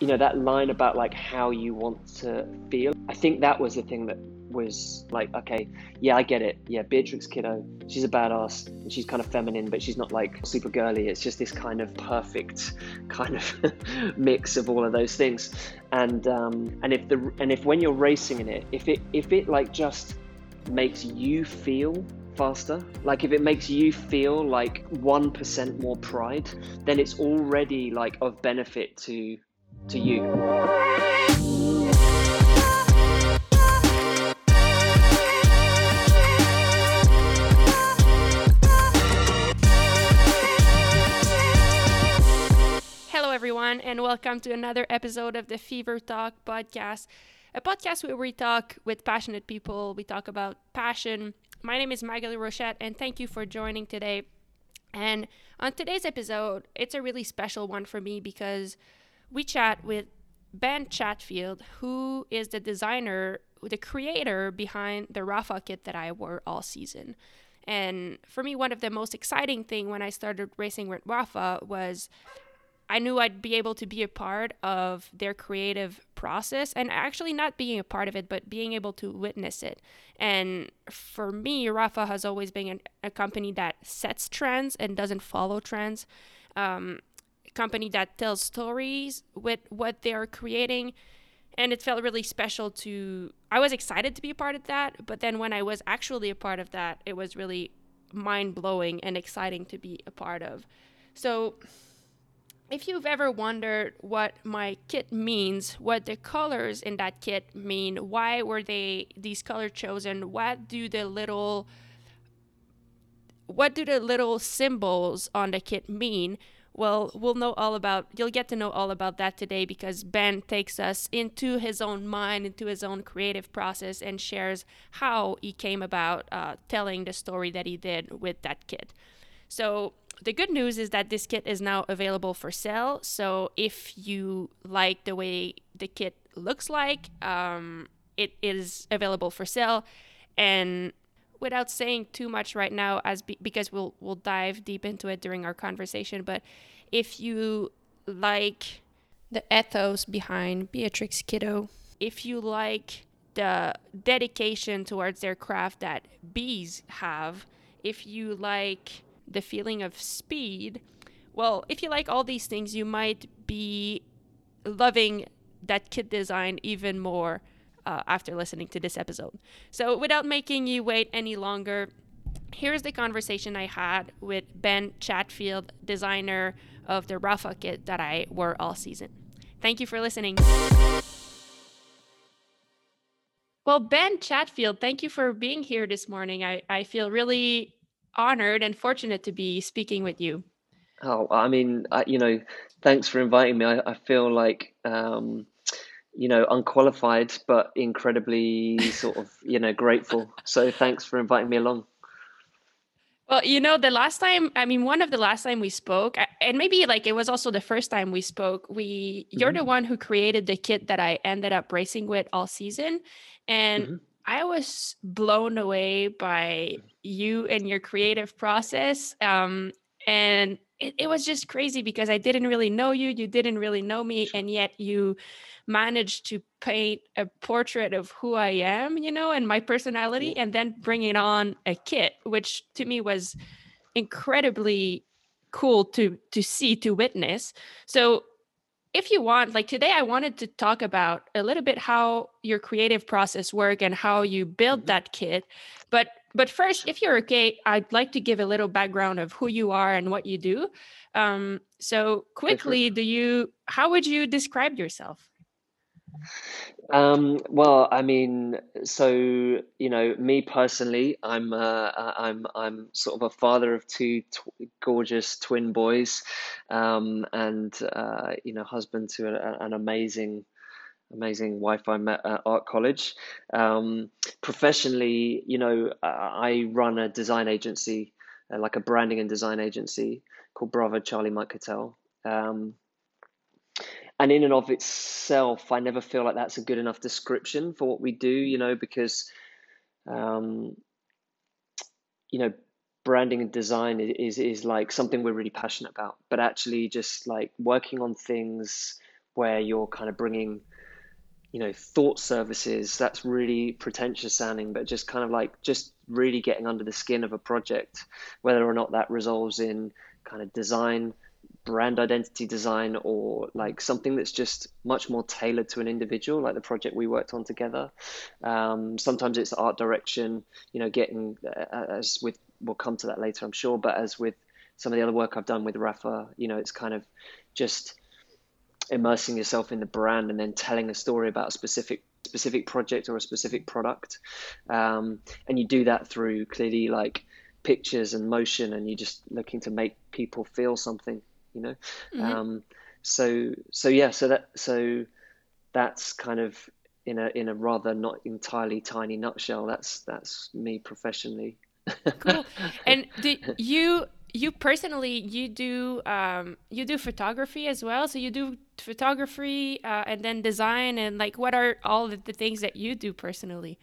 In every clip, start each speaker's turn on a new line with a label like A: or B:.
A: you know that line about like how you want to feel. I think that was the thing that was like okay yeah i get it. Yeah beatrix kiddo she's a badass and she's kind of feminine but she's not like super girly. It's just this kind of perfect kind of mix of all of those things. And um and if the and if when you're racing in it if it if it like just makes you feel faster. Like if it makes you feel like 1% more pride, then it's already like of benefit to to you.
B: Hello, everyone, and welcome to another episode of the Fever Talk podcast, a podcast where we talk with passionate people. We talk about passion. My name is Magali Rochette, and thank you for joining today. And on today's episode, it's a really special one for me because we chat with Ben Chatfield, who is the designer, the creator behind the Rapha kit that I wore all season. And for me, one of the most exciting thing when I started racing with Rapha was I knew I'd be able to be a part of their creative process and actually not being a part of it, but being able to witness it. And for me, Rapha has always been an, a company that sets trends and doesn't follow trends. Um, company that tells stories with what they are creating. And it felt really special to i was excited to be a part of that but then when i was actually a part of that it was really mind-blowing and exciting to be a part of. So if you've ever wondered what my kit means what the colors in that kit mean why were they these colors chosen what do the little what do the little symbols on the kit mean well, we'll know all about, you'll get to know all about that today because Ben takes us into his own mind, into his own creative process, and shares how he came about uh, telling the story that he did with that kit. So, the good news is that this kit is now available for sale. So, if you like the way the kit looks like, um, it is available for sale. And without saying too much right now as be, because we'll we'll dive deep into it during our conversation but if you like the ethos behind Beatrix Kiddo. If you like the dedication towards their craft that bees have if you like the feeling of speed well if you like all these things you might be loving that kit design even more uh, after listening to this episode. So, without making you wait any longer, here's the conversation I had with Ben Chatfield, designer of the Rapha kit that I wore all season. Thank you for listening. Well, Ben Chatfield, thank you for being here this morning. I, I feel really honored and fortunate to be speaking with you.
A: Oh, I mean, I, you know, thanks for inviting me. I, I feel like um, you know, unqualified, but incredibly sort of, you know, grateful. So thanks for inviting me along.
B: Well, you know, the last time, I mean, one of the last time we spoke, and maybe like it was also the first time we spoke, we, you're mm-hmm. the one who created the kit that I ended up racing with all season. And mm-hmm. I was blown away by you and your creative process. Um, and it, it was just crazy because I didn't really know you, you didn't really know me, and yet you managed to paint a portrait of who I am, you know, and my personality, and then bring it on a kit, which to me was incredibly cool to to see to witness. So if you want like today i wanted to talk about a little bit how your creative process work and how you build mm-hmm. that kit but but first if you're okay i'd like to give a little background of who you are and what you do um, so quickly do you how would you describe yourself
A: um, well, I mean, so you know, me personally, I'm uh, I'm I'm sort of a father of two tw- gorgeous twin boys, um, and uh, you know, husband to a, an amazing amazing wife I met at art college. Um, professionally, you know, I run a design agency, uh, like a branding and design agency called Bravo Charlie Mike Cattell. Um, and in and of itself, I never feel like that's a good enough description for what we do, you know, because, um, you know, branding and design is, is like something we're really passionate about, but actually just like working on things where you're kind of bringing you know thought services that's really pretentious sounding but just kind of like just really getting under the skin of a project whether or not that resolves in kind of design brand identity design or like something that's just much more tailored to an individual like the project we worked on together. Um, sometimes it's art direction you know getting uh, as with we'll come to that later i'm sure but as with some of the other work i've done with rapha you know it's kind of just immersing yourself in the brand and then telling a story about a specific specific project or a specific product. Um, and you do that through clearly like pictures and motion and you're just looking to make people feel something you know? Mm-hmm. um, so so yeah so that so that's kind of in a in a rather not entirely tiny nutshell that's that's me professionally.
B: Cool. And did you you personally you do um, you do photography as well? So you do photography uh, and then design and like what are all the, the things that you do personally?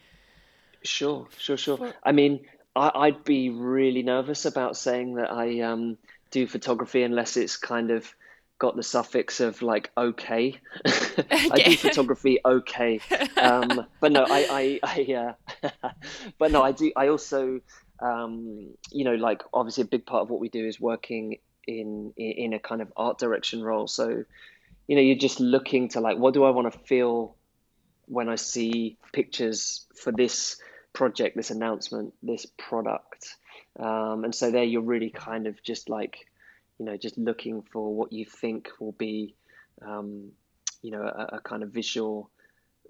A: Sure sure sure. For... i mean I, would be really nervous about saying that i um, do photography unless it's kind of got the suffix of like okay, okay. i do photography okay um, but no i i, I uh, but no i do i also um, you know, like obviously a big part of what we do is working in in a kind of art direction role. So, you know, you're just looking to like, what do I want to feel when I see pictures for this project, this announcement, this product? Um, and so there, you're really kind of just like, you know, just looking for what you think will be, um, you know, a, a kind of visual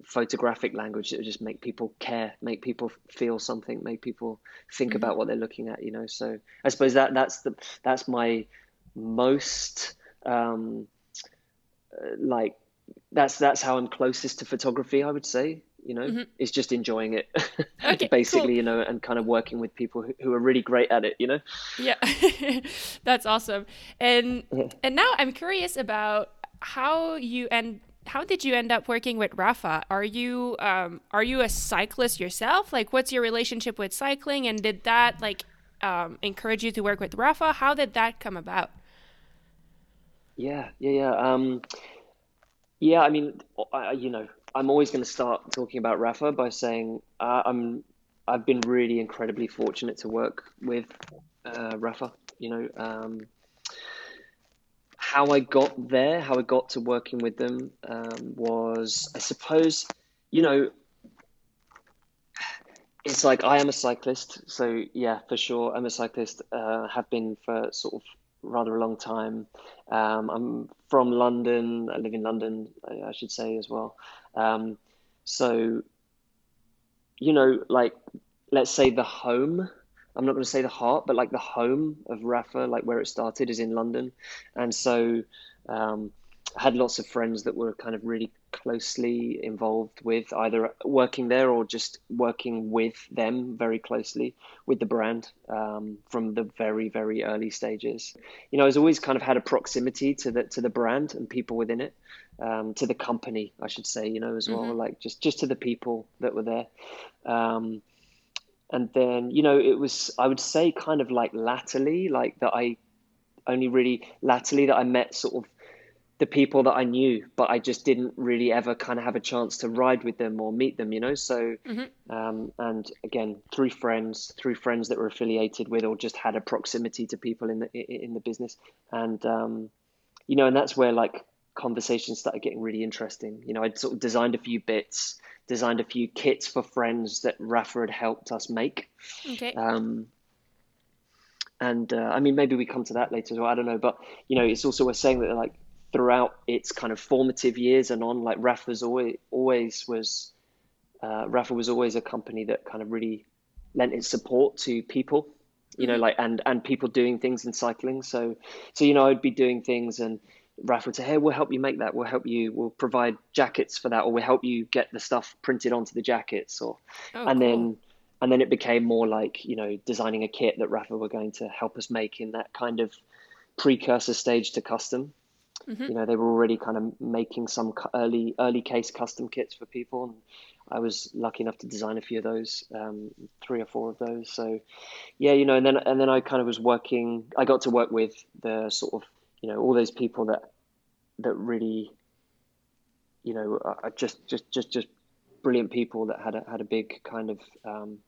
A: photographic language that would just make people care, make people feel something, make people think mm-hmm. about what they're looking at. You know, so I suppose that that's the that's my most um, uh, like that's that's how I'm closest to photography. I would say. You know, mm-hmm. it's just enjoying it, okay, basically. Cool. You know, and kind of working with people who, who are really great at it. You know.
B: Yeah, that's awesome. And yeah. and now I'm curious about how you and how did you end up working with Rapha? Are you um, are you a cyclist yourself? Like, what's your relationship with cycling? And did that like um, encourage you to work with Rapha? How did that come about?
A: Yeah, yeah, yeah. Um, yeah, I mean, I, you know, I'm always going to start talking about Rapha by saying uh, I'm I've been really incredibly fortunate to work with uh, Rapha. You know, um, how I got there, how I got to working with them um, was, I suppose, you know, it's like I am a cyclist, so yeah, for sure, I'm a cyclist. Uh, have been for sort of rather a long time. Um, I'm from London. I live in London, I, I should say as well. Um, so, you know, like let's say the home I'm not going to say the heart, but like the home of Rapha, like where it started, is in London, and so um, had lots of friends that were kind of really closely involved with either working there or just working with them very closely with the brand um, from the very very early stages. You know, I was always kind of had a proximity to the to the brand and people within it, um, to the company, I should say. You know, as well, mm-hmm. like just just to the people that were there. Um, and then you know it was i would say kind of like latterly like that i only really latterly that i met sort of the people that i knew but i just didn't really ever kind of have a chance to ride with them or meet them you know so mm-hmm. um, and again through friends through friends that were affiliated with or just had a proximity to people in the in the business and um, you know and that's where like conversations started getting really interesting you know i'd sort of designed a few bits designed a few kits for friends that Rapha had helped us make. Okay. Um, and uh, I mean, maybe we come to that later as well. I don't know, but you know, it's also worth saying that like throughout its kind of formative years and on, like Rapha's always always was uh, Rapha was always a company that kind of really lent its support to people, you know, mm-hmm. like and and people doing things in cycling. So so you know, I'd be doing things and Rapha would say, "Hey, we'll help you make that. We'll help you. We'll provide jackets for that, or we'll help you get the stuff printed onto the jackets." Or, oh, and cool. then, and then it became more like you know designing a kit that Rapha were going to help us make in that kind of precursor stage to custom. Mm-hmm. You know, they were already kind of making some early early case custom kits for people, and I was lucky enough to design a few of those, um, three or four of those. So, yeah, you know, and then and then I kind of was working. I got to work with the sort of you know all those people that that really you know, uh, just just just just brilliant people that had a, had a big kind of um,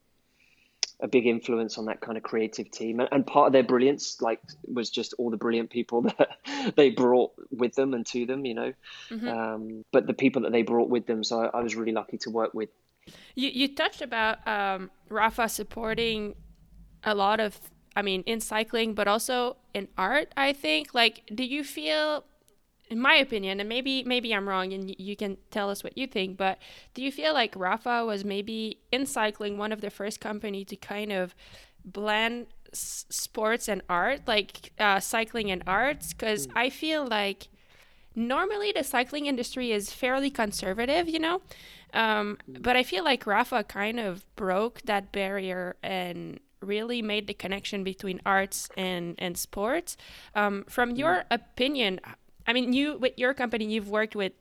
A: a big influence on that kind of creative team. And, and, part of their brilliance, like, was just all the brilliant people that they brought with them and to them, you know. Mm-hmm. Um, but the people that they brought with them, so I, I, was really lucky to work with.
B: You you touched about um, Rapha supporting a lot of, I mean, in cycling, but also in art. I think. Like, do you feel in my opinion, and maybe maybe I'm wrong, and you can tell us what you think. But do you feel like Rapha was maybe in cycling one of the first company to kind of blend s- sports and art, like uh, cycling and arts? Because mm. I feel like normally the cycling industry is fairly conservative, you know. Um, mm. but I feel like Rapha kind of broke that barrier and really made the connection between arts and and sports. Um, from your mm. opinion, I mean, you with your company, you've worked with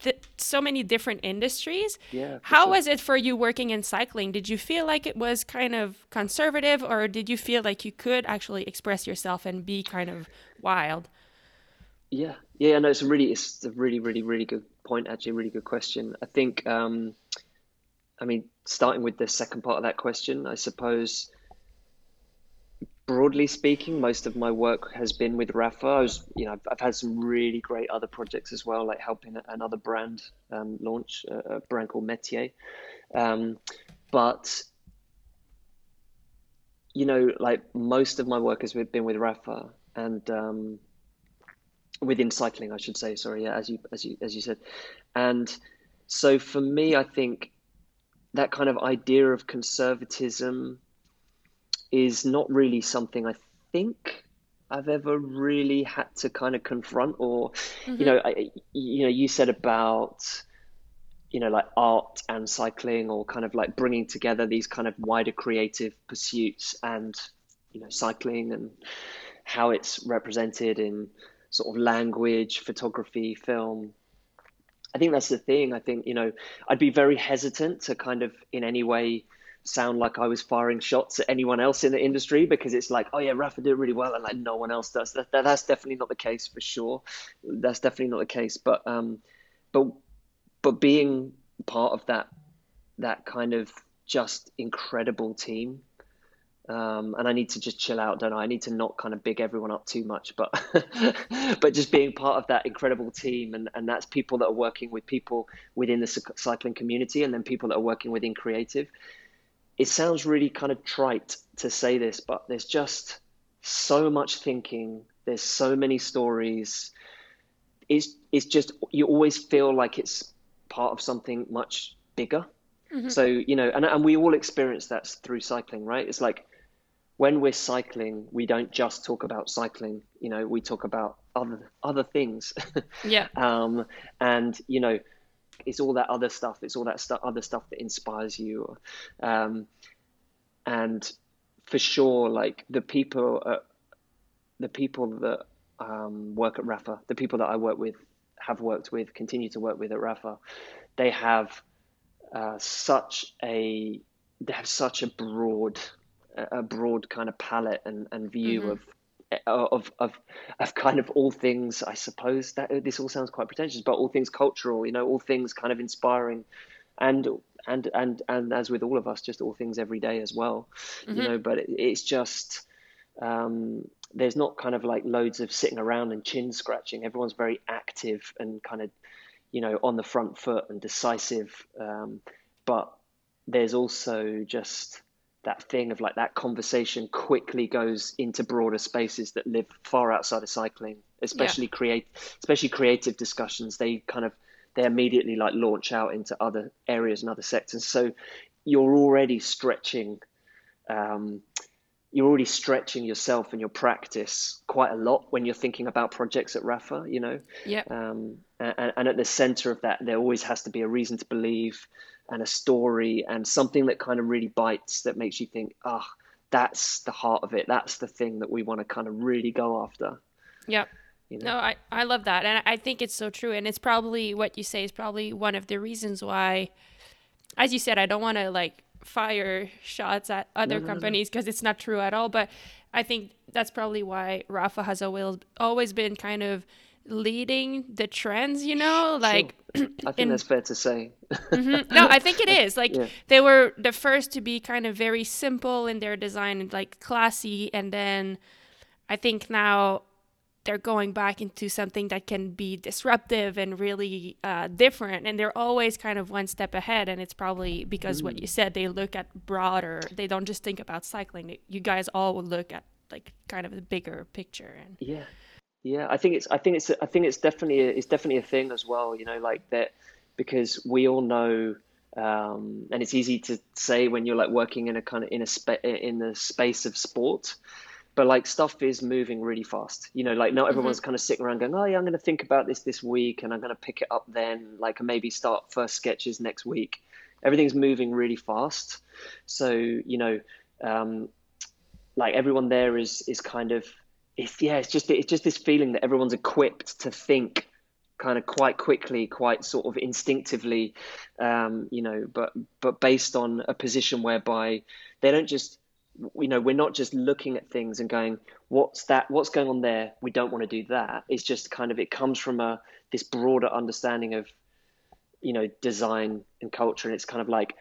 B: th- so many different industries.
A: Yeah.
B: How sure. was it for you working in cycling? Did you feel like it was kind of conservative, or did you feel like you could actually express yourself and be kind of wild?
A: Yeah, yeah, no, it's a really, it's a really, really, really good point. Actually, a really good question. I think, um, I mean, starting with the second part of that question, I suppose broadly speaking, most of my work has been with Rapha. I was, you know, I've, I've had some really great other projects as well, like helping another brand um, launch, a brand called Metier. Um, but you know, like most of my work has been with Rapha and um, within cycling, I should say. Sorry, yeah, as you as you as you said, and so for me, I think that kind of idea of conservatism is not really something I think I've ever really had to kind of confront or mm-hmm. you know I, you know you said about you know like art and cycling or kind of like bringing together these kind of wider creative pursuits and you know cycling and how it's represented in sort of language photography film I think that's the thing I think you know I'd be very hesitant to kind of in any way sound like I was firing shots at anyone else in the industry because it's like, oh yeah, Rapha did really well, and like no one else does. That, that that's definitely not the case for sure. That's definitely not the case. But um, but but being part of that that kind of just incredible team. Um, and I need to just chill out, don't I? I need to not kind of big everyone up too much, but but just being part of that incredible team, and, and that's people that are working with people within the cycling community, and then people that are working within creative it sounds really kind of trite to say this, but there's just so much thinking. There's so many stories. It's it's just you always feel like it's part of something much bigger. Mm-hmm. So you know, and and we all experience that through cycling, right? It's like when we're cycling, we don't just talk about cycling. You know, we talk about other other things.
B: yeah.
A: Um, and you know, it's all that other stuff. It's all that stu- other stuff that inspires you. Um, and for sure, like the people, uh, the people that um, work at Rapha, the people that I work with, have worked with, continue to work with at Rapha, they have uh, such a they have such a broad a broad kind of palette and, and view mm-hmm. of of of of kind of all things i suppose that this all sounds quite pretentious but all things cultural you know all things kind of inspiring and and and and as with all of us just all things every day as well mm-hmm. you know but it, it's just um, there's not kind of like loads of sitting around and chin scratching everyone's very active and kind of you know on the front foot and decisive um, but there's also just that thing of like that conversation quickly goes into broader spaces that live far outside of cycling especially yeah. create especially creative discussions they kind of they immediately like launch out into other areas and other sectors so you're already stretching um, you're already stretching yourself and your practice quite a lot when you're thinking about projects at Rapha, you know.
B: Yeah.
A: Um, and, and, at the center of that, there always has to be a reason to believe, and a story and something that kind of really bites that makes you think, ah, oh, that's the heart of it. That's the thing that we want to kind of really go after.
B: Yeah. You know? No, I, I love that. And I think it's so true. And it's probably what you say is probably one of the reasons why, as you said, I don't want to like fire shots at other no, no, companies because no, it's not true at all. But I think that's probably why Rapha has always, always been kind of leading the trends, you know, like
A: sure. I think in, that's fair to say.
B: mm-hmm. No, I think it is. Like yeah. they were the first to be kind of very simple in their design and like classy and then I think now they're going back into something that can be disruptive and really uh, different and they're always kind of one step ahead and it's probably because mm. what you said they look at broader they don't just think about cycling you guys all look at like kind of the bigger picture and
A: yeah yeah i think it's i think it's i think it's definitely a, it's definitely a thing as well you know like that because we all know um, and it's easy to say when you're like working in a kind of in a spa- in the space of sport but like stuff is moving really fast you know like not mm-hmm. everyone's mm-hmm. kind of sitting around going oh yeah i'm going to think about this this week and i'm going to pick it up then like maybe start first sketches next week everything's moving really fast so you know um, like everyone there is is kind of it's yeah it's just it's just this feeling that everyone's equipped to think kind of quite quickly quite sort of instinctively um, you know but but based on a position whereby they don't just you know we're not just looking at things and going what's that what's going on there? We don't want to do that. It's just kind of it comes from a this broader understanding of you know design and culture. And it's kind of like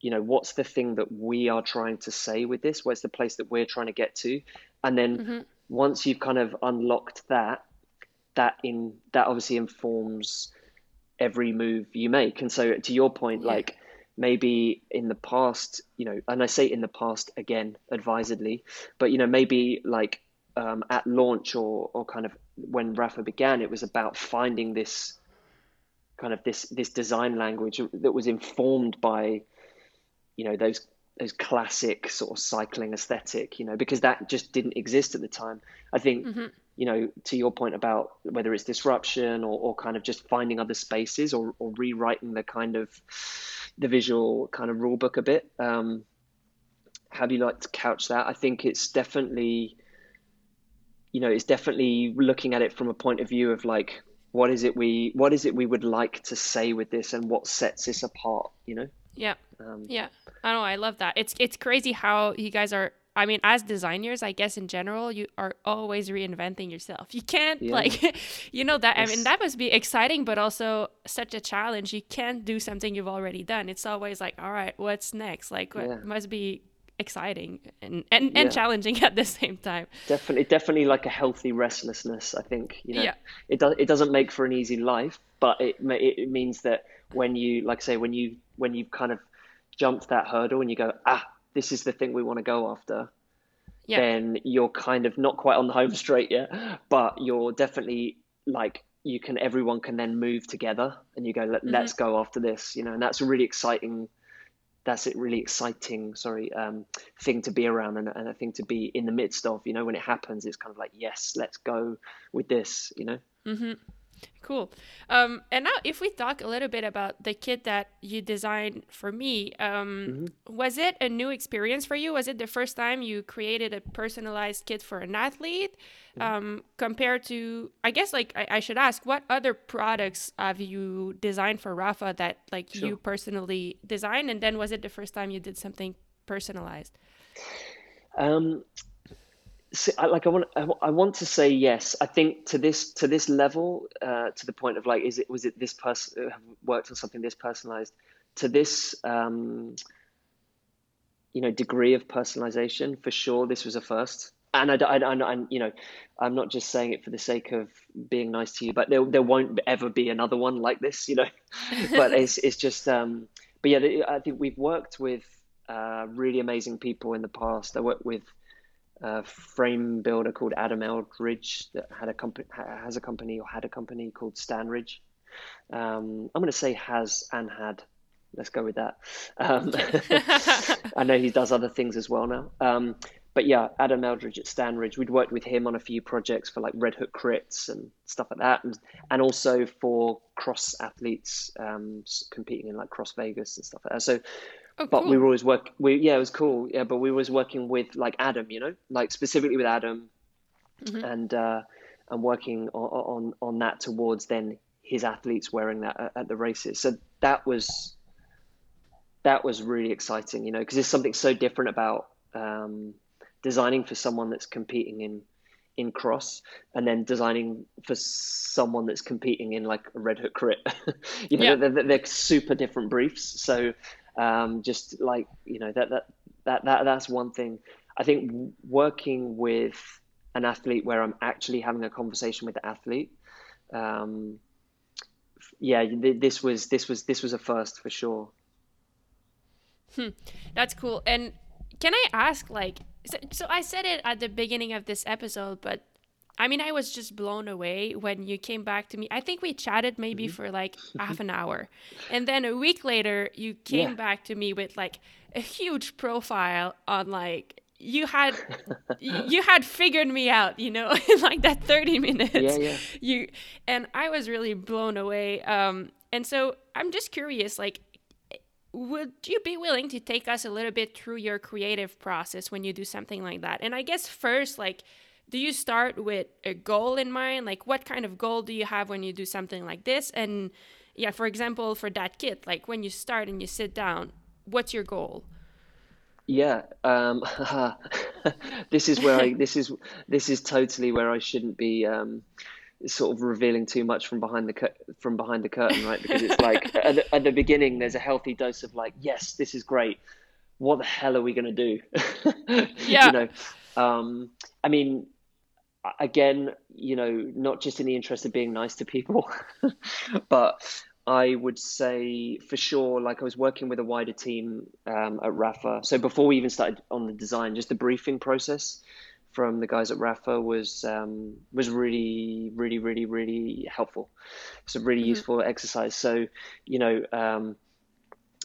A: you know what's the thing that we are trying to say with this? Where's the place that we're trying to get to? And then mm-hmm. Once you've kind of unlocked that that in that obviously informs every move you make and so to your point yeah. like maybe in the past, you know, and I say in the past again, advisedly, but you know, maybe like um, at launch or or kind of when Rapha began, it was about finding this kind of this this design language that was informed by, you know, those those classic sort of cycling aesthetic, you know, because that just didn't exist at the time. I think, mm-hmm. you know, to your point about whether it's disruption or, or kind of just finding other spaces or, or rewriting the kind of the visual kind of rule book a bit. Um, how do you like to couch that? I think it's definitely, you know, it's definitely looking at it from a point of view of like, what is it we, what is it we would like to say with this, and what sets this apart? You know.
B: Yeah. Um, yeah. I know. I love that. It's it's crazy how you guys are I mean, as designers, I guess in general, you are always reinventing yourself. You can't yeah. like, you know that. I mean, that must be exciting, but also such a challenge. You can't do something you've already done. It's always like, all right, what's next? Like, what yeah. must be exciting and and, yeah. and challenging at the same time.
A: Definitely, definitely like a healthy restlessness. I think you know, yeah. it does. It doesn't make for an easy life, but it it means that when you like say when you when you've kind of jumped that hurdle and you go ah this is the thing we want to go after, yeah. then you're kind of not quite on the home straight yet, but you're definitely like you can everyone can then move together and you go Let, mm-hmm. let's go after this you know and that's a really exciting that's a really exciting sorry um, thing to be around and, and a thing to be in the midst of you know when it happens it's kind of like yes let's go with this you know
B: mm-hmm. Cool. Um, and now, if we talk a little bit about the kit that you designed for me, um, mm-hmm. was it a new experience for you? Was it the first time you created a personalized kit for an athlete? Mm-hmm. Um, compared to, I guess, like I, I, should ask, what other products have you designed for Rapha that like sure. you personally designed? And then, was it the first time you did something personalized?
A: Um, like I want I want to say yes. I think to this to this level, uh, to the point of like, is it was it this person uh, worked on something this personalized to this um, you know degree of personalization for sure. This was a first, and I, I, I, I you know I'm not just saying it for the sake of being nice to you, but there there won't ever be another one like this, you know. but it's it's just um, but yeah, I think we've worked with uh, really amazing people in the past. I worked with a frame builder called Adam Eldridge that had a company has a company or had a company called Stanridge. Um, I'm going to say has and had. Let's go with that. Um, I know he does other things as well now. Um, but yeah, Adam Eldridge at Stanridge, we'd worked with him on a few projects for like Red Hook crits and stuff like that, and and also for cross athletes um, competing in like Cross Vegas and stuff like that. So Oh, but cool. we were always work. We yeah, it was cool. Yeah, but we were always working with like Adam, you know, like specifically with Adam, mm-hmm. and uh, and working on, on on that towards then his athletes wearing that at, at the races. So that was that was really exciting, you know, because there's something so different about um, designing for someone that's competing in in cross and then designing for someone that's competing in like a red hook crit you know
B: Yeah.
A: they're, they're, they're super different briefs so um, just like you know that that that, that that's one thing. I think working with an athlete where i'm actually having a conversation with the athlete um, yeah this was this was this was a first for sure.
B: Hmm, That's cool. And can I ask, like, so, so I said it at the beginning of this episode, but I mean, I was just blown away when you came back to me. I think we chatted maybe for like half an hour. And then a week later, you came
A: Yeah.
B: back to me with like a huge profile on like, you had you had figured me out you know in like that 30 minutes
A: Yeah, yeah.
B: you and i was really blown away um and so i'm just curious like would you be willing to take us a little bit through your creative process when you do something like that and i guess first like do you start with a goal in mind like what kind of goal do you have when you do something like this and yeah for example for that kit like when you start and you sit down what's your goal
A: Yeah, um, this is where I this is this is totally where I shouldn't be um, sort of revealing too much from behind the cur- from behind the curtain, right? Because it's like at the, at the beginning, there's a healthy dose of like, yes, this is great. What the hell are we gonna do?
B: Yeah.
A: You know, um, I mean, again, you know, not just in the interest of being nice to people, but I would say for sure, like I was working with a wider team um, at Rapha. So before we even started on the design, just the briefing process from the guys at Rapha was um, was really, really, really, really helpful. It's a really useful exercise. So, you know, um,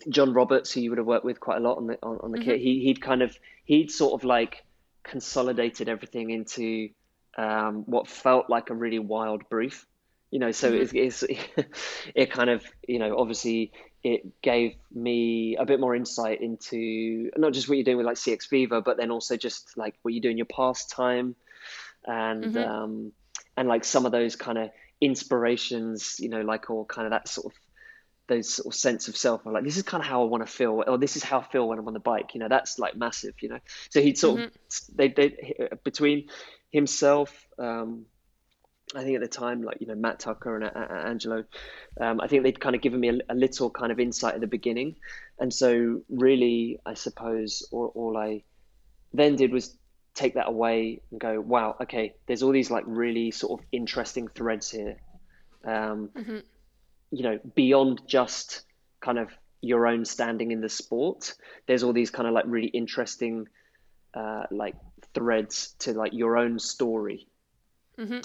A: John Roberts, who you would have worked with quite a lot on the on, on the kit, he he'd kind of he'd sort of like consolidated everything into um, what felt like a really wild brief. You know, so it's, it's it kind of you know obviously it gave me a bit more insight into not just what you're doing with like CX Fever, but then also just like what you do in your pastime and um, and like some of those kind of inspirations, you know, like or kind of that sort of those sort of sense of self. Like, this is kind of how I want to feel, or this is how I feel when I'm on the bike. You know, that's like massive. You know, so he'd sort of they they between himself. Um, I think at the time, like you know, Matt Tucker and uh, uh, Angelo, um, I think they'd kind of given me a, a little kind of insight at the beginning, and so really, I suppose, all, all I then did was take that away and go, wow, okay, there's all these like really sort of interesting threads here. Um, You know, beyond just kind of your own standing in the sport, there's all these kind of like really interesting uh, like threads to like your own story.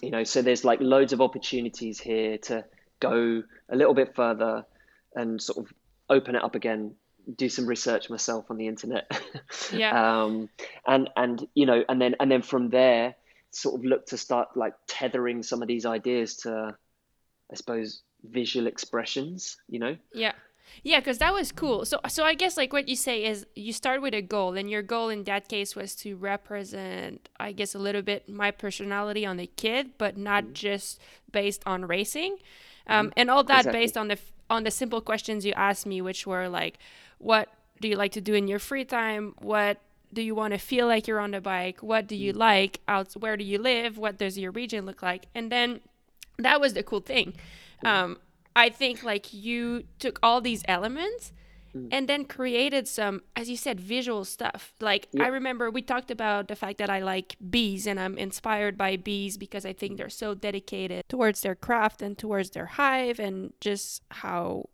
A: You know, so there's like loads of opportunities here to go a little bit further and sort of open it up again, do some research myself on the internet.
B: Yeah.
A: um, and and you know, and then and then from there, sort of look to start like tethering some of these ideas to, I suppose, visual expressions. You know.
B: Yeah. Yeah, because that was cool. So, so I guess like what you say is you start with a goal, and your goal in that case was to represent, I guess, a little bit my personality on the kid, but not
A: Mm-hmm.
B: just based on racing, um, and all that
A: Exactly.
B: based on the on the simple questions you asked me, which were like, what do you like to do in your free time? What do you want to feel like you're on the bike? What do you like out? Where do you live? What does your region look like? And then that was the cool thing. Um, I think like you took all these elements and then created some, as you said, visual stuff. Like I remember we talked about the fact that I like bees and I'm inspired by bees because I think they're so dedicated towards their craft and towards their hive and just how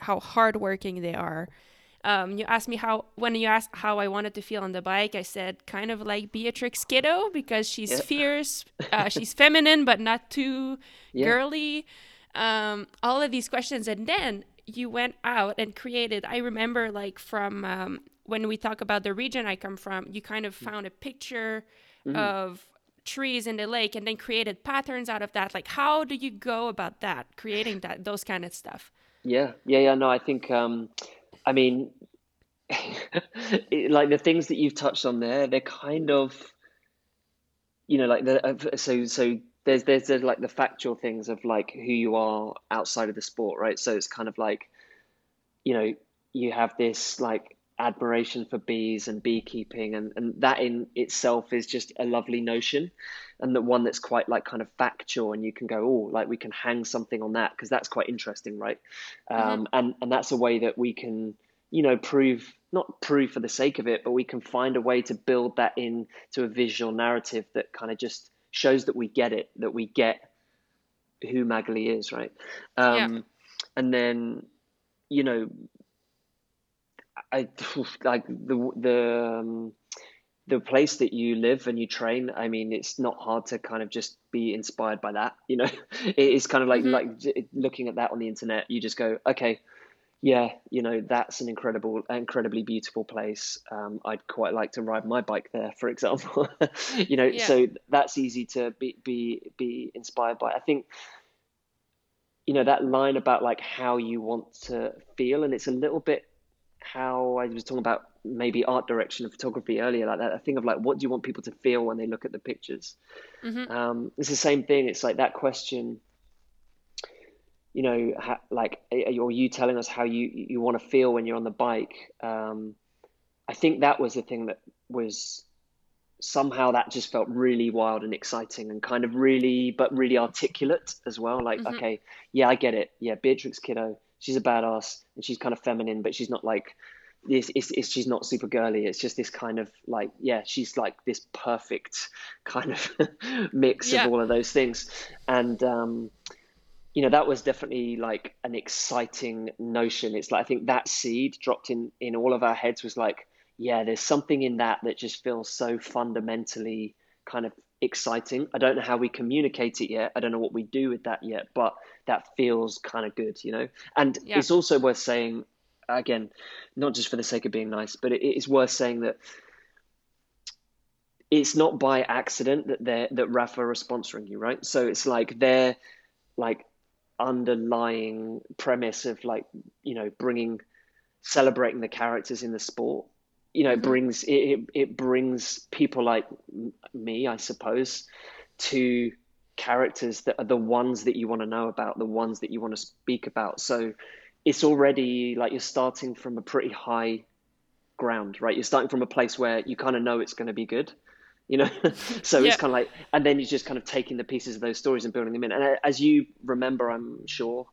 B: how hardworking they are. Um, you asked me how when you asked how I wanted to feel on the bike, I said kind of like Beatrix Kiddo because she's
A: Yeah.
B: fierce, uh, she's feminine but not too
A: Yeah.
B: girly. Um, all of these questions, and then you went out and created. I remember like from um, when we talk about the region I come from, you kind of found a picture of trees in the lake and then created patterns out of that. Like, how do you go about that, creating that those kind of stuff?
A: Yeah, yeah, yeah. No, I think, um, I mean, it, like the things that you've touched on there, they're kind of, you know, like the uh, so so there's there's there's like the factual things of like who you are outside of the sport, right? So it's kind of like, you know, you have this like admiration for bees and beekeeping and, and that in itself is just a lovely notion and the one that's quite like kind of factual and you can go oh like we can hang something on that because that's quite interesting right mm-hmm. um, and and that's a way that we can you know prove not prove for the sake of it but we can find a way to build that into a visual narrative that kind of just shows that we get it that we get who magali is right um, yeah. and then you know I like the the um, the place that you live and you train. I mean, it's not hard to kind of just be inspired by that. You know, it's kind of like mm-hmm. like looking at that on the internet. You just go, okay, yeah, you know, that's an incredible, incredibly beautiful place. Um, I'd quite like to ride my bike there, for example. you know, yeah. so that's easy to be be be inspired by. I think you know that line about like how you want to feel and it's a little bit how I was talking about maybe art direction and photography earlier, like that. I think of like, what do you want people to feel when they look at the pictures? Mm-hmm. Um, it's the same thing. It's like that question. You know, ha, like, or you telling us how you you want to feel when you're on the bike. Um, I think that was the thing that was somehow that just felt really wild and exciting and kind of really, but really articulate as well. Like, mm-hmm. okay, yeah, I get it. Yeah, Beatrix Kiddo she's a badass and she's kind of feminine, but she's not like this. It's, it's, she's not super girly. It's just this kind of like yeah, she's like this perfect kind of mix yeah. of all of those things, and um, you know that was definitely like an exciting notion. It's like I think that seed dropped in in all of our heads was like yeah, there's something in that that just feels so fundamentally kind of exciting. I don't know how we communicate it yet. I don't know what we do with that yet, but that feels kind of good, you know. And yeah. it's also worth saying, again, not just for the sake of being nice, but it is worth saying that it's not by accident that they that Rapha are sponsoring you, right? So it's like they're like underlying premise of like you know bringing celebrating the characters in the sport you know, it mm-hmm. brings it, it brings people like me, I suppose, to characters that are the ones that you want to know about, the ones that you want to speak about. So it's already like you're starting from a pretty high ground, right? You're starting from a place where you kind of know it's going to be good, you know? so yeah. it's kind of like, and then you're just kind of taking the pieces of those stories and building them in. And uh, as you remember, I'm sure,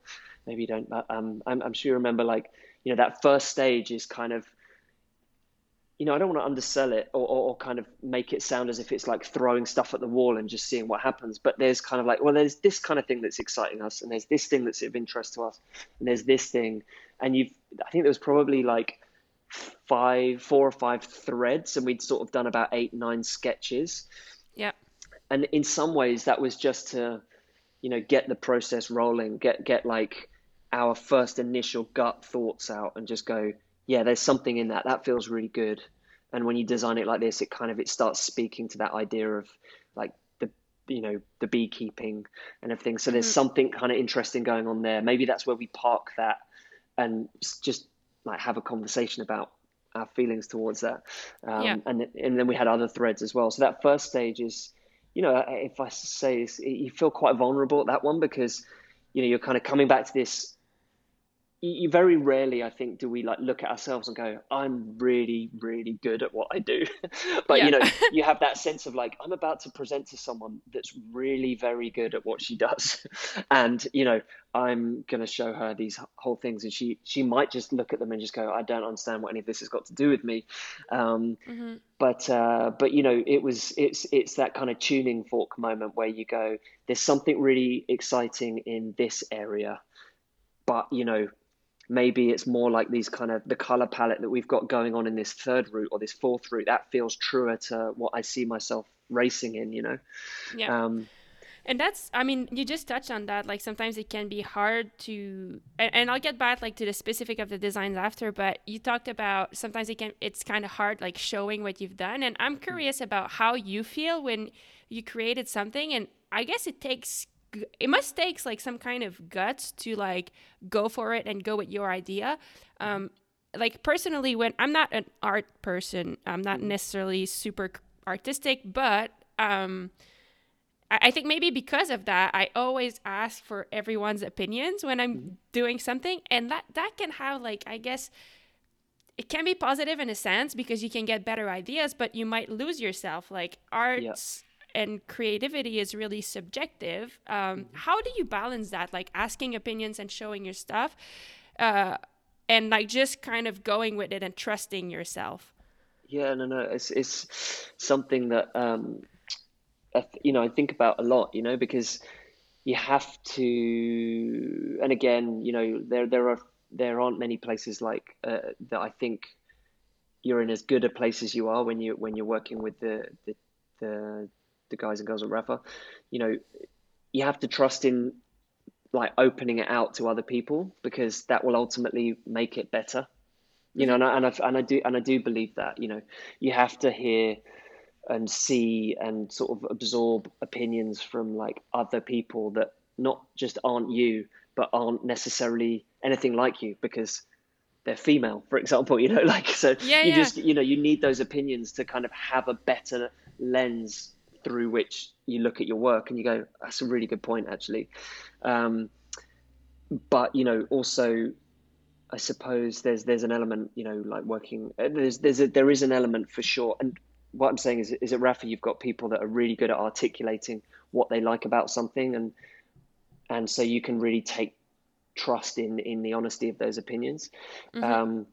A: maybe you don't, but um, I'm, I'm sure you remember like, you know, that first stage is kind of you know, I don't want to undersell it or, or, or, kind of make it sound as if it's like throwing stuff at the wall and just seeing what happens. But there's kind of like, well, there's this kind of thing that's exciting us, and there's this thing that's of interest to us, and there's this thing, and you've, I think there was probably like five, four or five threads, and we'd sort of done about eight, nine sketches.
B: Yeah.
A: And in some ways, that was just to, you know, get the process rolling, get get like our first initial gut thoughts out, and just go, yeah, there's something in that. That feels really good. And when you design it like this, it kind of it starts speaking to that idea of like the you know the beekeeping and everything. So there's mm-hmm. something kind of interesting going on there. Maybe that's where we park that and just like have a conversation about our feelings towards that. Um, yeah. And and then we had other threads as well. So that first stage is, you know, if I say you feel quite vulnerable at that one because you know you're kind of coming back to this you very rarely i think do we like look at ourselves and go i'm really really good at what i do but yeah. you know you have that sense of like i'm about to present to someone that's really very good at what she does and you know i'm going to show her these whole things and she she might just look at them and just go i don't understand what any of this has got to do with me um, mm-hmm. but uh, but you know it was it's it's that kind of tuning fork moment where you go there's something really exciting in this area but you know maybe it's more like these kind of the color palette that we've got going on in this third route or this fourth route that feels truer to what i see myself racing in you know?
B: Yeah. Um, and that's i mean you just touched on that like sometimes it can be hard to and, and, i'll get back like to the specific of the designs after but you talked about sometimes it can it's kind of hard like showing what you've done and i'm curious about how you feel when you created something and i guess it takes it must takes like some kind of guts to like go for it and go with your idea um like personally when i'm not an art person i'm not necessarily super artistic but um I think maybe because of that, I always ask for everyone's opinions when I'm doing something, and that that can have like I guess it can be positive in a sense because you can get better ideas, but you might lose yourself. Like arts. And creativity is really subjective. Um, mm-hmm. How do you balance that? Like asking opinions and showing your stuff, uh, and like just kind of going with it and trusting yourself.
A: Yeah, no, no, it's it's something that um, you know I think about a lot. You know, because you have to, and again, you know, there there are there aren't many places like uh, that. I think you're in as good a place as you are when you when you're working with the the the, the guys and girls at Rapha. You know, you have to trust in like opening it out to other people because that will ultimately make it better. You know, and I, and I, and I do and I do believe that. You know, you have to hear and see and sort of absorb opinions from like other people that not just aren't you but aren't necessarily anything like you because they're female, for example, you know, like, so
B: yeah,
A: you
B: yeah.
A: just, you know, you need those opinions to kind of have a better lens through which you look at your work and you go, that's a really good point, actually. Um, but, you know, also, I suppose there's, there's an element, you know, like working, uh, there's, there's a, there is an element for sure. And what I'm saying is, is at Rapha, you've got people that are really good at articulating what they like about something. And, and so you can really take trust in in the honesty of those opinions. Mm-hmm. Um,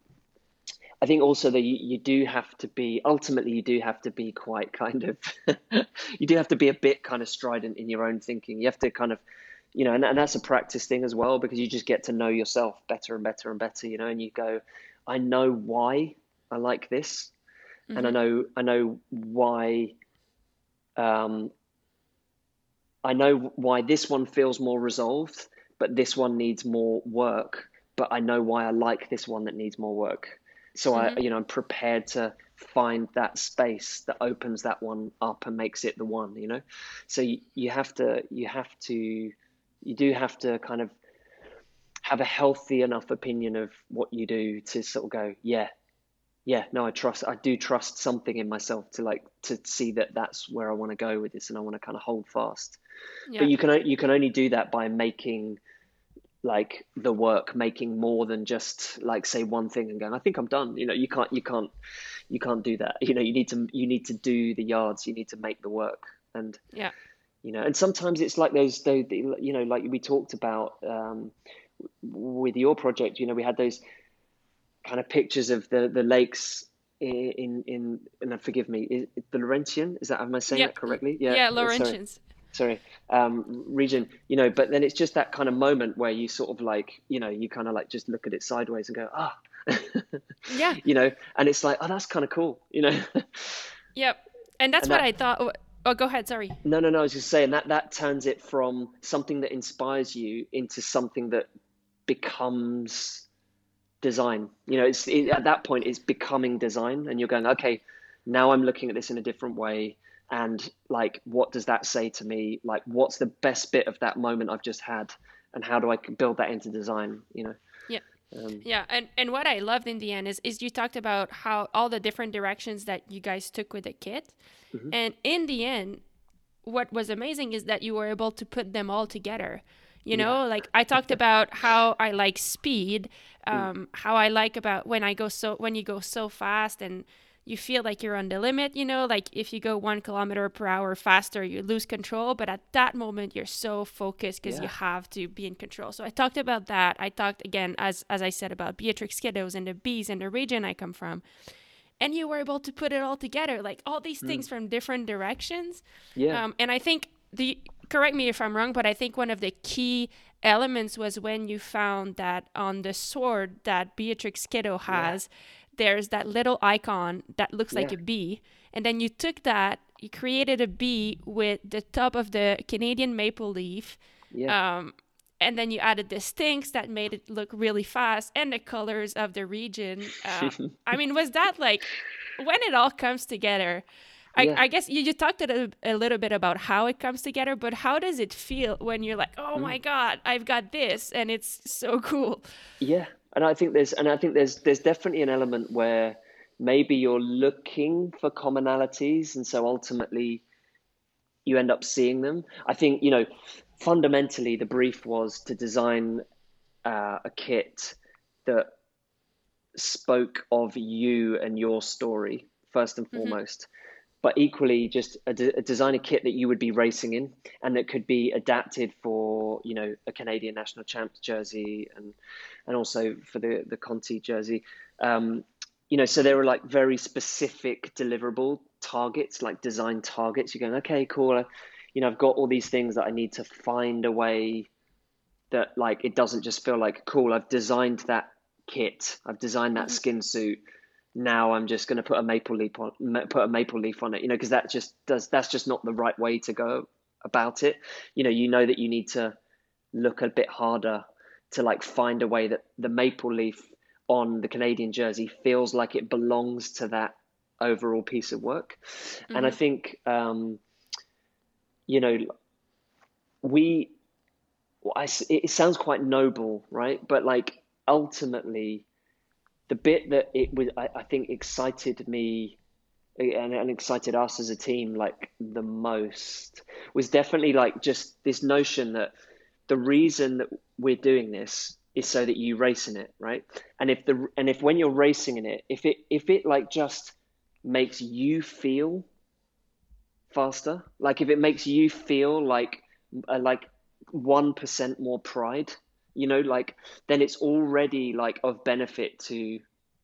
A: I think also that you, you, do have to be ultimately you do have to be quite kind of you do have to be a bit kind of strident in your own thinking. You have to kind of you know, and, and that's a practice thing as well because you just get to know yourself better and better and better, you know, and you go, I know why I like this, mm-hmm. and I mm-hmm. know I know why um, I know why this one feels more resolved but this one needs more work. But I know why I like this one that needs more work. So mm-hmm. I, you know, I'm prepared to find that space that opens that one up and makes it the one. You know, so you, you have to, you have to, you do have to kind of have a healthy enough opinion of what you do to sort of go, yeah, yeah, no, I trust, I do trust something in myself to like to see that that's where I want to go with this, and I want to kind of hold fast. Yeah. But you can you can only do that by making like the work making more than just like say one thing and going i think i'm done. You know you can't you can't you can't do that. You know you need to you need to do the yards. You need to make the work. And
B: yeah.
A: you know and sometimes it's like those those you know like we talked about um, with your project you know we had those kind of pictures of the the lakes in in, in and forgive me is the Laurentian? Is that am I saying yep. that correctly?
B: Yeah. Yeah Laurentians
A: sorry um, region you know but then it's just that kind of moment where you sort of like you know you kind of like just look at it sideways and go ah.
B: Yeah.
A: You know and it's like oh that's kind of cool you know?
B: Yep and that's and what that, i thought oh, oh go ahead sorry.
A: No no no i was just saying that that turns it from something that inspires you into something that becomes design. You know it's it, at that point it's becoming design and you're going okay now i'm looking at this in a different way and like what does that say to me like what's the best bit of that moment i've just had and how do i build that into design you know
B: yeah um, yeah and and what i loved in the end is is you talked about how all the different directions that you guys took with the kit mm-hmm. and in the end what was amazing is that you were able to put them all together you know yeah. like i talked about how i like speed mm. um, mm. how i like about when i go so when you go so fast and you feel like you're on the limit, you know, like if you go one kilometer per hour faster, you lose control. But at that moment, you're so focused because yeah. you have to be in control. So I talked about that. I talked again, as as I said, about Beatrix Kiddos and the bees and the region I come from. And you were able to put it all together, like all these mm. things from different directions.
A: Yeah.
B: Um, and I think the correct me if I'm wrong, but I think one of the key elements was when you found that on the sword that Beatrix Kiddo has. Yeah there's that little icon that looks like yeah. a bee. And then you took that, you created a bee with the top of the Canadian maple leaf.
A: Yeah.
B: Um, and then you added the stinks that made it look really fast and the colors of the region. Uh, I mean, was that like when it all comes together? I, yeah. I guess you, you talked a, a, little bit about how it comes together, but how does it feel when you're like, oh mm. my God, I've got this and it's so cool?
A: Yeah, and I think there's and I think there's there's definitely an element where maybe you're looking for commonalities, and so ultimately you end up seeing them. I think you know fundamentally the brief was to design uh, a kit that spoke of you and your story first and mm-hmm. But equally just a, de- a, design a kit that you would be racing in and that could be adapted for you know a Canadian national champs jersey and and also for the the Conti jersey. Um, you know so there were like very specific deliverable targets like design targets. You're going okay cool. You know I've got all these things that I need to find a way that like it doesn't just feel like cool I've designed that kit. I've designed that mm-hmm. skin suit now I'm just going to put a maple leaf on put a maple leaf on it, you know, because that just does that's just not the right way to go about it. You know, you know that you need to look a bit harder to like find a way that the maple leaf on the Canadian jersey feels like it belongs to that overall piece of work. Mm-hmm. And I mm-hmm. think, um, you know, we, I, it sounds quite noble, right? But like ultimately, the bit that it was, I, I think, excited me and, and, excited us as a team like the most was definitely like just this notion that the reason that we're doing this is so that you race in it, right? And if the and if when you're racing in it, if it if it like just makes you feel faster, like if it makes you feel like uh, like one percent more pride you know like then it's already like of benefit to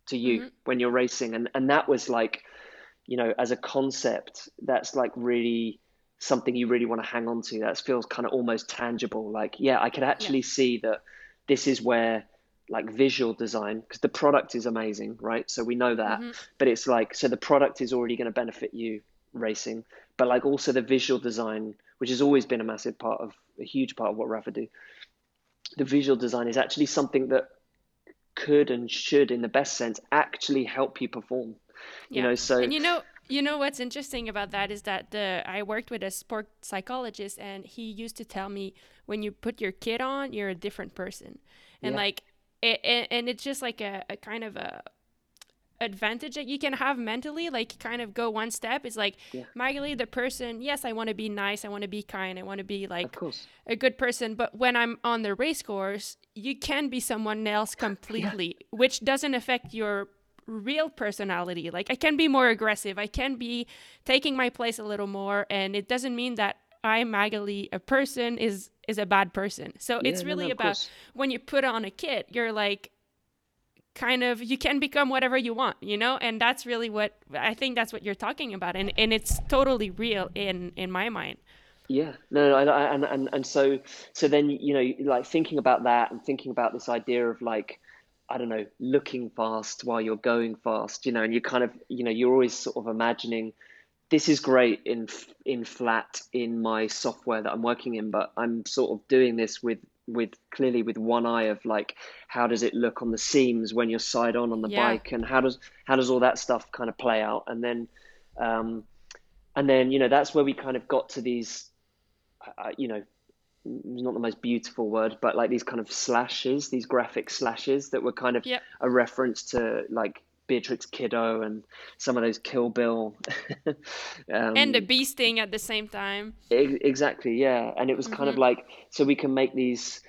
A: to you mm-hmm. when you're racing and and that was like you know as a concept that's like really something you really want to hang on to that feels kind of almost tangible like yeah i could actually yeah. see that this is where like visual design because the product is amazing right so we know that mm-hmm. but it's like so the product is already going to benefit you racing but like also the visual design which has always been a massive part of a huge part of what Rapha do the visual design is actually something that could and should, in the best sense, actually help you perform.
B: Yeah. You know, so and you know, you know what's interesting about that is that the I worked with a sport psychologist, and he used to tell me when you put your kit on, you're a different person, and yeah. like, it, and it's just like a, a kind of a advantage that you can have mentally like kind of go one step is like yeah. Maghalie the person yes I want to be nice I want to be kind I want to be like a good person but when I'm on the race course you can be someone else completely yeah. which doesn't affect your real personality like I can be more aggressive I can be taking my place a little more and it doesn't mean that I Maghalie a person is is a bad person so yeah, it's really no, no, about course. when you put on a kit you're like kind of you can become whatever you want you know? And that's really what i think that's what you're talking about. And and it's totally real in in my mind.
A: Yeah. No, no and and and so so then you know like thinking about that and thinking about this idea of like i don't know looking fast while you're going fast you know and you kind of you know you're always sort of imagining this is great in in flat in my software that i'm working in but i'm sort of doing this with with clearly with one eye of like how does it look on the seams when you're side on on the yeah. bike and how does how does all that stuff kind of play out and then um, and then you know that's where we kind of got to these uh, you know not the most beautiful word but like these kind of slashes these graphic slashes that were kind of yep. a reference to like Beatrix Kiddo and some of those Kill Bill.
B: um, and the bee sting at the same time.
A: exactly, yeah. And it was kind mm-hmm. of like, so we can make these,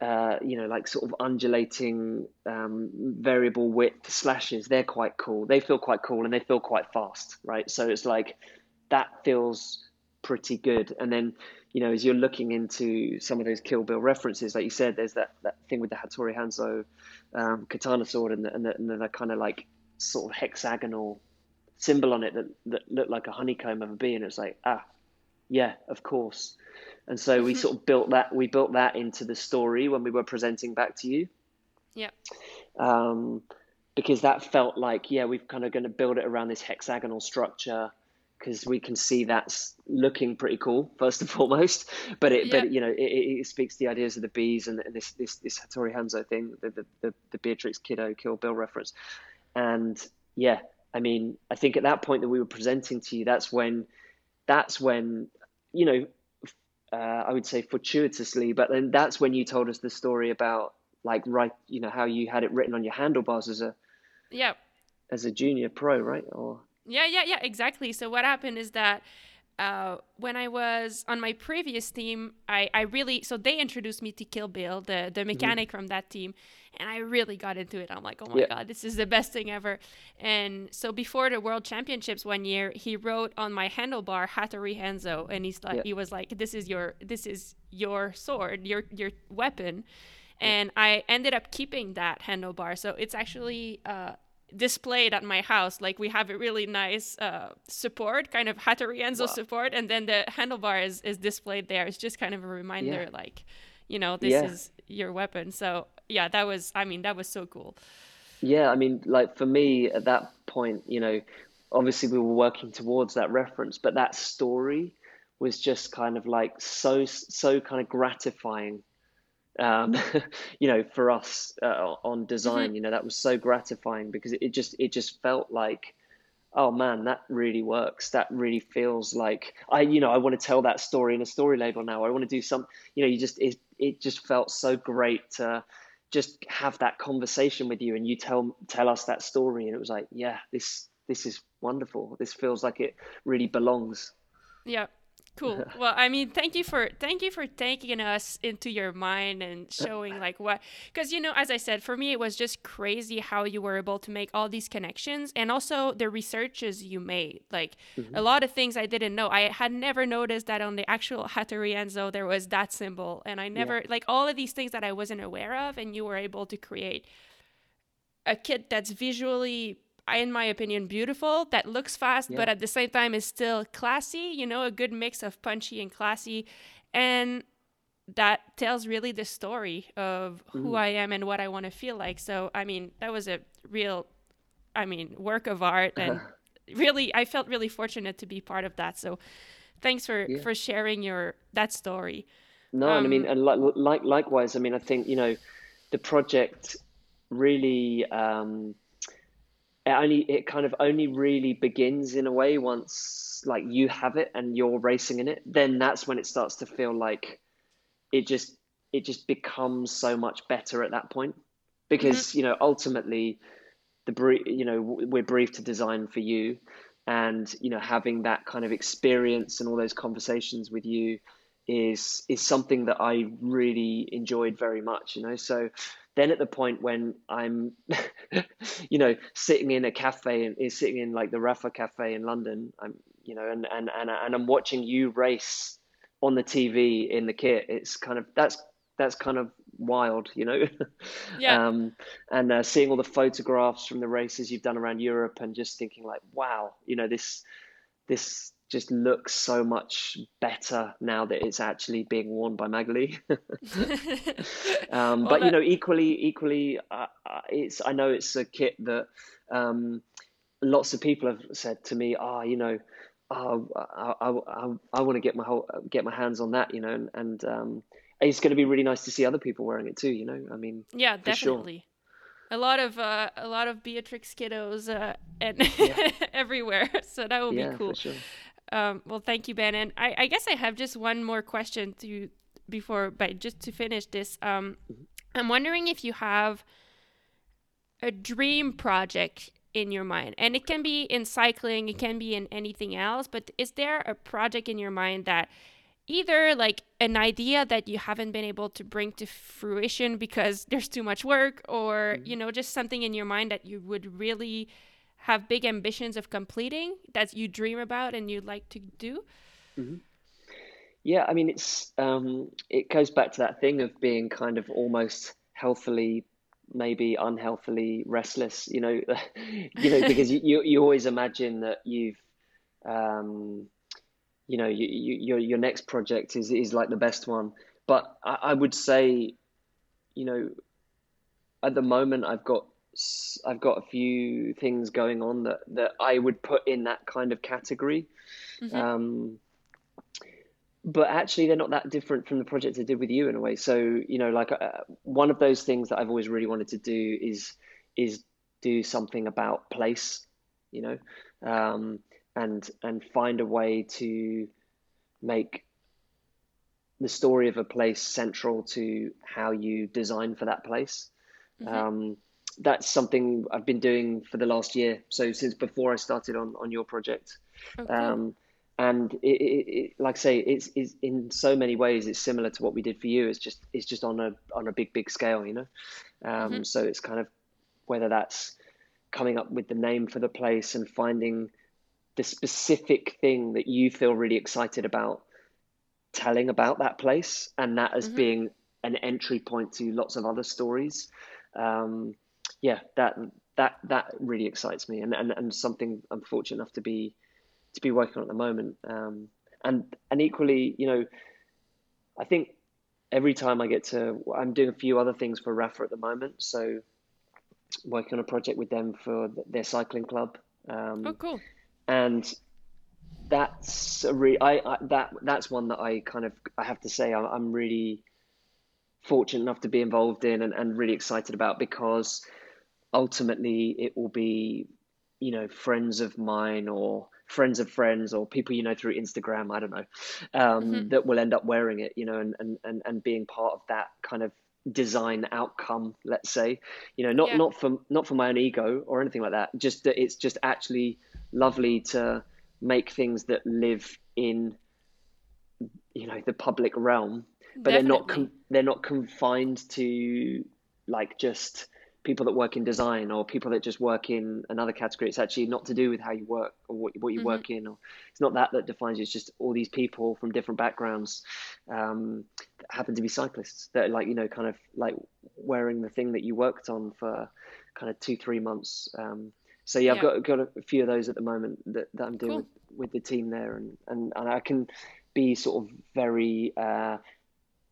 A: uh, you know, like sort of undulating um, variable width slashes. They're quite cool. They feel quite cool and they feel quite fast, right? So it's like, that feels pretty good. And then, you know, as you're looking into some of those Kill Bill references, like you said, there's that, that thing with the Hattori Hanzo um, katana sword and the, and the, and the kind of like sort of hexagonal symbol on it that, that looked like a honeycomb of a bee. And it's like, ah, yeah, of course. And so we sort of built that, we built that into the story when we were presenting back to you.
B: Yeah.
A: Um, because that felt like, yeah, we're kind of going to build it around this hexagonal structure because we can see that's looking pretty cool first and foremost. But it, yeah. but you know, it, it, speaks to the ideas of the bees and this this this Hattori Hanzo thing, the the, the, the Beatrix Kiddo Kill Bill reference, and yeah, I mean, I think at that point that we were presenting to you, that's when, that's when, you know, uh, I would say fortuitously, but then that's when you told us the story about like right, you know, how you had it written on your handlebars as a,
B: yeah,
A: as a junior pro, right? Or
B: yeah, yeah, yeah, exactly. So what happened is that uh, when I was on my previous team, I, I really so they introduced me to Kill Bill, the the mechanic mm-hmm. from that team, and I really got into it. I'm like, oh my yeah. god, this is the best thing ever. And so before the World Championships one year, he wrote on my handlebar Hattori Hanzo, and he's like, yeah. he was like, this is your this is your sword, your your weapon. And I ended up keeping that handlebar. So it's actually uh, displayed at my house. Like we have a really nice uh, support, kind of Hattori Hanzo wow. support, and then the handlebar is is displayed there. It's just kind of a reminder, yeah. like, you know, this yeah. is your weapon. So yeah, that was. I mean, that was so cool.
A: Yeah, I mean, like for me at that point, you know, obviously we were working towards that reference, but that story was just kind of like so so kind of gratifying um, you know, for us uh, on design, mm-hmm. you know, that was so gratifying because it just it just felt like, oh man, that really works. That really feels like I, you know, I want to tell that story in a story label now. I want to do some, you know, you just it it just felt so great to just have that conversation with you and you tell tell us that story and it was like, yeah, this this is wonderful. This feels like it really belongs.
B: Yeah, cool well i mean thank you for thank you for taking us into your mind and showing like what because you know as i said for me it was just crazy how you were able to make all these connections and also the researches you made like mm-hmm. a lot of things i didn't know i had never noticed that on the actual hattori hanzo there was that symbol and i never yeah. like all of these things that i wasn't aware of and you were able to create a kit that's visually in my opinion, beautiful, that looks fast, yeah. but at the same time is still classy, you know, a good mix of punchy and classy. And that tells really the story of who mm. I am and what I want to feel like. So, I mean, that was a real, I mean, work of art. And really, I felt really fortunate to be part of that. So, thanks for, yeah. for sharing your, that story.
A: No, um, I mean, and like, like, likewise, I mean, I think, you know, the project really, um, it only it kind of only really begins in a way once like you have it and you're racing in it. Then that's when it starts to feel like it just it just becomes so much better at that point. Because mm-hmm. you know ultimately the brief you know we're briefed to design for you. And you know having that kind of experience and all those conversations with you is is something that I really enjoyed very much you know. So then at the point when I'm, you know, sitting in a cafe and is sitting in like the Rapha Cafe in London, I'm, you know, and and and and I'm watching you race on the TV in the kit. It's kind of that's that's kind of wild, you know.
B: Yeah.
A: um, and uh, seeing all the photographs from the races you've done around Europe, and just thinking like, wow, you know, this this just looks so much better now that it's actually being worn by Maghalie. um, well, but that... you know, equally, equally, uh, uh, it's I know it's a kit that um, lots of people have said to me, "Ah, oh, you know, oh, I, I, I, I want to get my whole, get my hands on that," you know, and, and um, it's going to be really nice to see other people wearing it too. You know, I mean,
B: yeah, definitely. Sure a lot of uh, a lot of Beatrix kiddos uh, and yeah. everywhere. So that will yeah, be cool. Sure. Um, well, thank you, Ben. And I, I, guess I have just one more question to before, but just to finish this, um. I'm wondering if you have a dream project in your mind, and it can be in cycling, it can be in anything else. But is there a project in your mind that either like an idea that you haven't been able to bring to fruition because there's too much work, or mm-hmm. you know, just something in your mind that you would really have big ambitions of completing that you dream about and you'd like to do?
A: Mm-hmm. Yeah, I mean, it's um, it goes back to that thing of being kind of almost healthily, maybe unhealthily restless. You know, you know, because you, you, you always imagine that you've, um, you know, you, you, your your next project is is like the best one. But I, I would say, you know, at the moment I've got I've got a few things going on that that I would put in that kind of category. Mm-hmm. Um, but actually, they're not that different from the project I did with you in a way. So you know, like uh, one of those things that I've always really wanted to do is is do something about place, you know, um, and and find a way to make the story of a place central to how you design for that place. Mm-hmm. Um, that's something I've been doing for the last year. So since before I started on on your project,
B: okay. um,
A: and it, it, it, like I say, it's, it's in so many ways it's similar to what we did for you. It's just it's just on a on a big big scale, you know. Um, mm-hmm. So it's kind of whether that's coming up with the name for the place and finding the specific thing that you feel really excited about telling about that place, and that as mm-hmm. being an entry point to lots of other stories. Um, yeah, that that that really excites me, and, and and something I'm fortunate enough to be to be working on at the moment. Um, and and equally, you know, I think every time I get to, I'm doing a few other things for Rapha at the moment. So working on a project with them for their cycling club.
B: Um, oh, cool.
A: And that's a re- I, I, that that's one that I kind of I have to say I'm, I'm really fortunate enough to be involved in and, and really excited about because ultimately it will be you know friends of mine or friends of friends or people you know through Instagram, I don't know, um, mm-hmm. that will end up wearing it, you know, and, and, and, and being part of that kind of design outcome, let's say, you know, not, yeah. not for, not for my own ego or anything like that. Just that it's just actually lovely to make things that live in, you know, the public realm, but Definitely. they're not, com- they're not confined to like just, people that work in design or people that just work in another category. It's actually not to do with how you work or what, what you mm-hmm. work in, or it's not that that defines you. It's just all these people from different backgrounds um, happen to be cyclists that are like you know kind of like wearing the thing that you worked on for kind of two three months. Um, so yeah, I've got got a few of those at the moment that, that I'm doing cool. with, with the team there, and, and and I can be sort of very uh,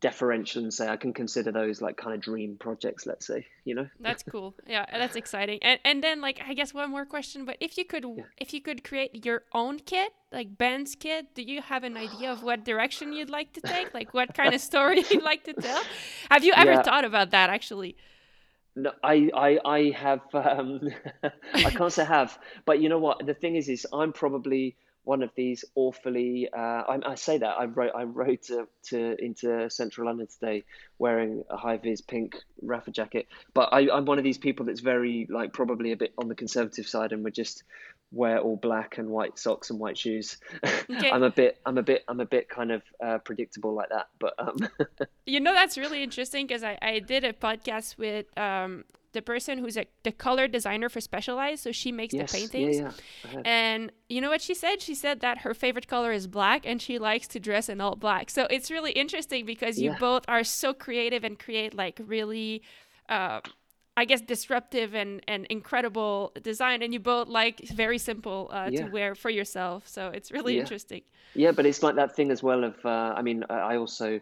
A: deferential and say I can consider those like kind of dream projects, let's say, you know.
B: That's cool. Yeah, that's exciting. And and then like I guess one more question, but if you could yeah. if you could create your own kit, like Ben's kit, do you have an idea of what direction you'd like to take? Like what kind of story you'd like to tell? Have you ever yeah. thought about that actually?
A: No, I, I, I have. Um, I can't say have, but you know what? The thing is, is I'm probably one of these awfully. Uh, I, I, say that I rode I rode to, to into central London today wearing a high vis pink Rapha jacket, but I, I'm one of these people that's very like probably a bit on the conservative side and would just wear all black and white socks and white shoes. Okay. I'm a bit I'm a bit I'm a bit kind of uh, predictable like that, but um.
B: you know that's really interesting because I I did a podcast with um the person who's a, the color designer for Specialized. So she makes yes, the paintings. Yeah, yeah. And you know what she said? She said that her favorite color is black and she likes to dress in all black. So it's really interesting because you yeah. both are so creative and create like really. Uh, I guess disruptive and, and incredible design, and you both like very simple uh, yeah. to wear for yourself. So it's really
A: yeah.
B: interesting.
A: Yeah, but it's like that thing as well of uh, I mean I also,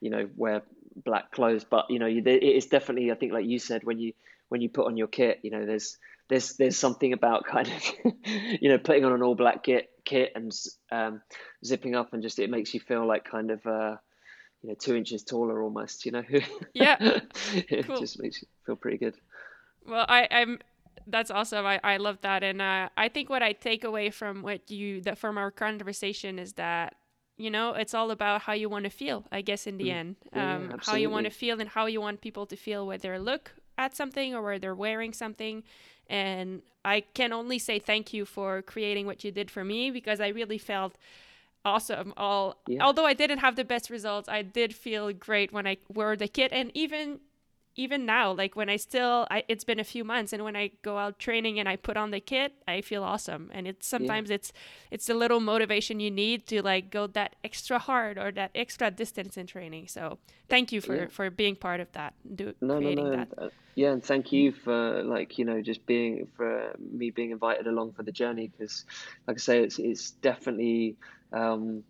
A: you know, wear black clothes, but you know, it's definitely I think like you said when you when you put on your kit, you know, there's there's there's something about kind of you know putting on an all black kit kit and um, zipping up and just it makes you feel like kind of uh, you know two inches taller almost. You know.
B: Yeah.
A: it cool. just makes you feel pretty good.
B: Well, I, I'm that's awesome. I, I love that, and uh, I think what I take away from what you that from our conversation is that you know it's all about how you want to feel i guess in the mm. end um, yeah, how you want to feel and how you want people to feel where they look at something or where they're wearing something and i can only say thank you for creating what you did for me because i really felt awesome all yeah. although i didn't have the best results i did feel great when i wore the kit and even even now like when i still I, it's been a few months and when i go out training and i put on the kit i feel awesome and it's sometimes yeah. it's it's the little motivation you need to like go that extra hard or that extra distance in training so thank you for yeah. for being part of that do
A: no, creating no, no. that uh, yeah and thank you for like you know just being for me being invited along for the journey because like i say it's it's definitely um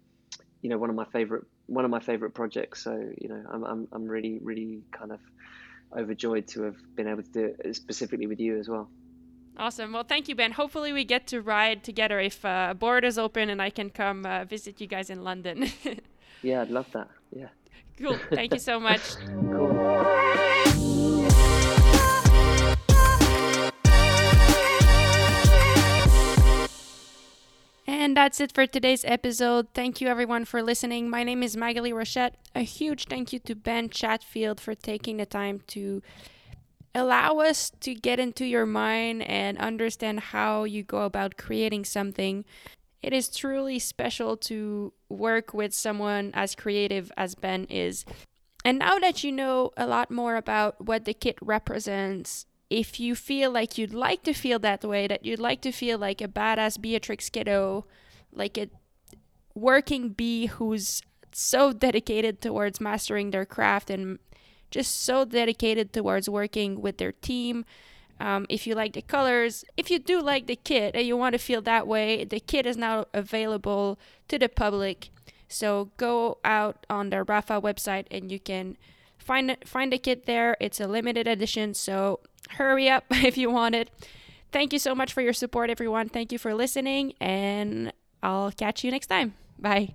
A: you know one of my favorite one of my favorite projects so you know i'm i'm, I'm really really kind of overjoyed to have been able to do it specifically with you as well.
B: Awesome. Well, thank you, Ben. Hopefully, we get to ride together if uh, borders open and I can come uh, visit you guys in London.
A: yeah, I'd love that. Yeah.
B: Cool. Thank you so much.
A: cool.
B: And that's it for today's episode. Thank you everyone for listening. My name is Maghalie Rochette. A huge thank you to Ben Chatfield for taking the time to allow us to get into your mind and understand how you go about creating something. It is truly special to work with someone as creative as Ben is. And now that you know a lot more about what the kit represents, if you feel like you'd like to feel that way, that you'd like to feel like a badass Beatrix kiddo, like a working bee who's so dedicated towards mastering their craft and just so dedicated towards working with their team. Um, if you like the colors, if you do like the kit and you want to feel that way, the kit is now available to the public. So go out on the Rapha website and you can find find the kit there. It's a limited edition, so hurry up if you want it. Thank you so much for your support, everyone. Thank you for listening, and I'll catch you next time. Bye.